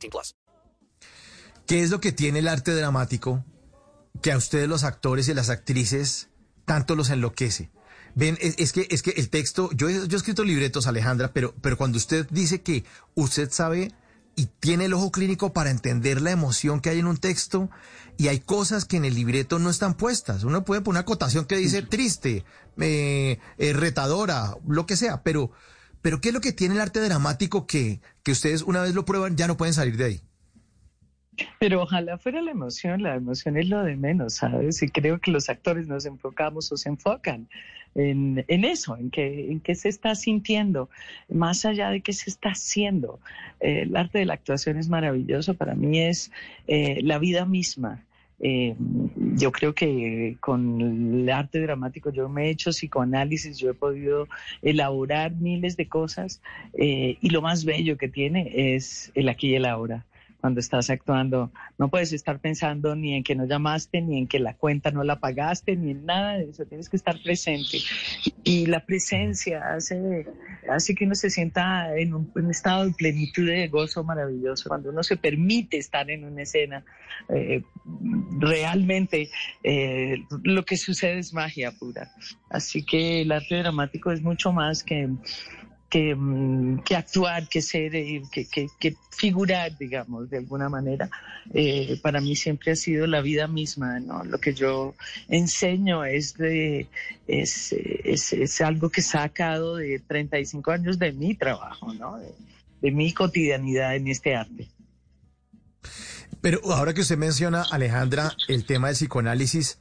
18 plus. ¿Qué es lo que tiene el arte dramático que a ustedes los actores y las actrices tanto los enloquece? Ven, es, es que es que el texto, yo, he- yo he escrito libretos, Alejandra, pero, pero cuando usted dice que usted sabe y tiene el ojo clínico para entender la emoción que hay en un texto y hay cosas que en el libreto no están puestas. Uno puede poner una acotación que dice triste, eh, eh, retadora, lo que sea, pero, pero ¿qué es lo que tiene el arte dramático que, que ustedes una vez lo prueban ya no pueden salir de ahí? Pero ojalá fuera la emoción, la emoción es lo de menos, ¿sabes? Y creo que los actores nos enfocamos o se enfocan en, en eso, en que, en qué se está sintiendo, más allá de qué se está haciendo. Eh, el arte de la actuación es maravilloso, para mí es eh, la vida misma. Eh, yo creo que con el arte dramático yo me he hecho psicoanálisis, yo he podido elaborar miles de cosas eh, y lo más bello que tiene es el aquí y el ahora cuando estás actuando. No puedes estar pensando ni en que no llamaste, ni en que la cuenta no la pagaste, ni en nada de eso. Tienes que estar presente. Y la presencia hace, hace que uno se sienta en un, un estado de plenitud y de gozo maravilloso. Cuando uno se permite estar en una escena, eh, realmente eh, lo que sucede es magia pura. Así que el arte dramático es mucho más que que, mm, que actuar, que ser, eh, que, que, que figurar, digamos, de alguna manera. Eh, para mí siempre ha sido la vida misma, ¿no? Lo que yo enseño es, de, es, es, es algo que he sacado de 35 años de mi trabajo, ¿no? De, mi cotidianidad en este arte. Pero ahora que usted menciona, Alejandra, el tema del psicoanálisis,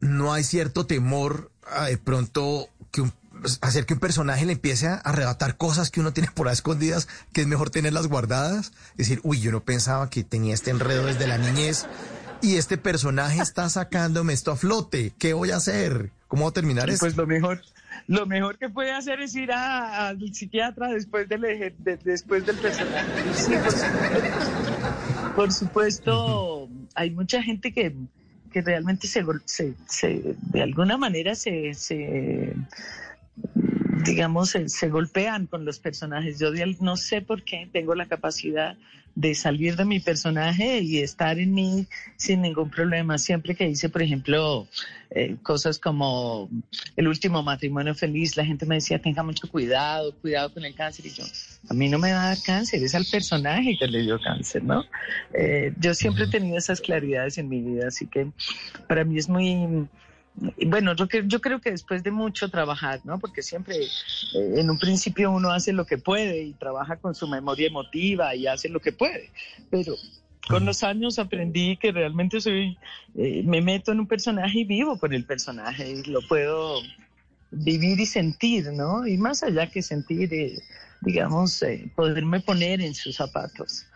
¿no hay cierto temor de pronto que un, hacer que un personaje le empiece a arrebatar cosas que uno tiene por ahí escondidas, que es mejor tenerlas guardadas? Es decir, uy, yo no pensaba que tenía este enredo desde la niñez y este personaje está sacándome esto a flote. ¿Qué voy a hacer? ¿Cómo voy a terminar esto? Pues lo mejor, lo mejor que puede hacer es ir a- al psiquiatra después del, eje- de- después del personaje. Sí, por supuesto. Por supuesto, hay mucha gente que, que realmente se, se, se- de alguna manera se, se digamos, se, se golpean con los personajes. Yo no sé por qué tengo la capacidad de salir de mi personaje y estar en mí sin ningún problema. Siempre que hice, por ejemplo, eh, cosas como el último matrimonio feliz, la gente me decía, tenga mucho cuidado, cuidado con el cáncer. Y yo, a mí no me va a dar cáncer, es al personaje que le dio cáncer, ¿no? Eh, yo siempre he tenido esas claridades en mi vida, así que para mí es muy... Bueno, yo, yo creo que después de mucho trabajar, ¿no? Porque siempre eh, en un principio uno hace lo que puede y trabaja con su memoria emotiva y hace lo que puede, pero con los años aprendí que realmente soy, eh, me meto en un personaje y vivo por el personaje y lo puedo vivir y sentir, ¿no? Y más allá que sentir, eh, digamos, eh, poderme poner en sus zapatos.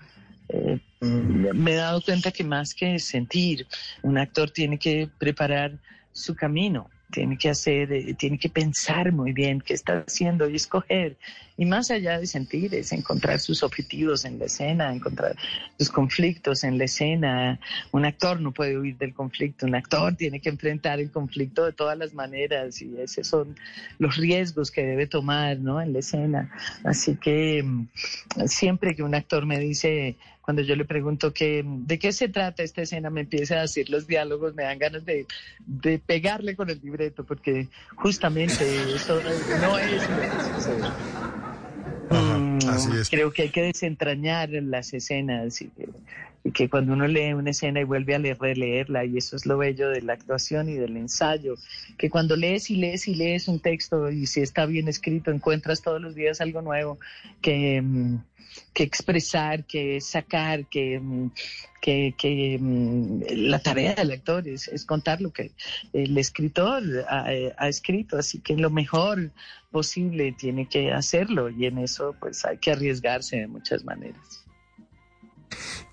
Eh, me he dado cuenta que más que sentir, un actor tiene que preparar su camino, tiene que hacer, eh, tiene que pensar muy bien qué está haciendo y escoger. Y más allá de sentir, es encontrar sus objetivos en la escena, encontrar sus conflictos en la escena. Un actor no puede huir del conflicto, un actor tiene que enfrentar el conflicto de todas las maneras y esos son los riesgos que debe tomar ¿no? en la escena. Así que mm, siempre que un actor me dice, cuando yo le pregunto que, de qué se trata esta escena, me empieza a decir los diálogos, me dan ganas de, de pegarle con el libreto, porque justamente eso no es. Así es. Creo que hay que desentrañar las escenas y que, y que cuando uno lee una escena y vuelve a leer, releerla, y eso es lo bello de la actuación y del ensayo, que cuando lees y lees y lees un texto y si está bien escrito, encuentras todos los días algo nuevo que, mm, que expresar, que sacar, que, mm, que, que, mm, la tarea del actor es, es contar lo que el escritor ha, ha escrito, así que lo mejor posible tiene que hacerlo y en eso pues hay que arriesgarse de muchas maneras.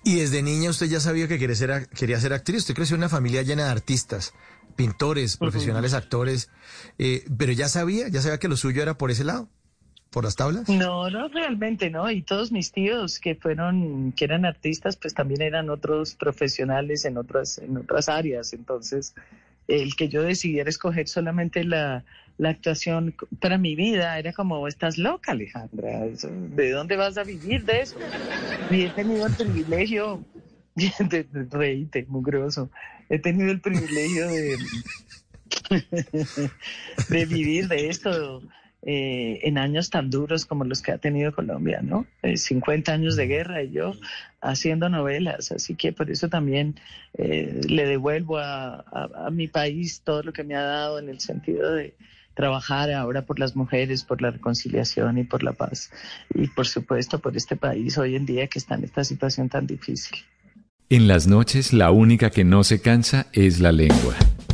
Y desde niña usted ya sabía que quería ser, quería ser actriz. Usted creció en una familia llena de artistas, pintores, profesionales, actores. Eh, pero ya sabía, ya sabía que lo suyo era por ese lado, por las tablas. No, no, realmente no. Y todos mis tíos que fueron, que eran artistas, pues también eran otros profesionales en otras, en otras áreas. Entonces, el que yo decidiera escoger solamente la, la actuación para mi vida era como, estás loca, Alejandra, ¿de dónde vas a vivir de eso? Y he tenido el privilegio, de, reíte, he tenido el privilegio de, de vivir de esto eh, en años tan duros como los que ha tenido Colombia, ¿no? 50 eh, años de guerra y yo haciendo novelas, así que por eso también eh, le devuelvo a, a, mi país todo lo que me ha dado en el sentido de trabajar ahora por las mujeres, por la reconciliación y por la paz. Y por supuesto por este país hoy en día que está en esta situación tan difícil. En las noches la única que no se cansa es la lengua.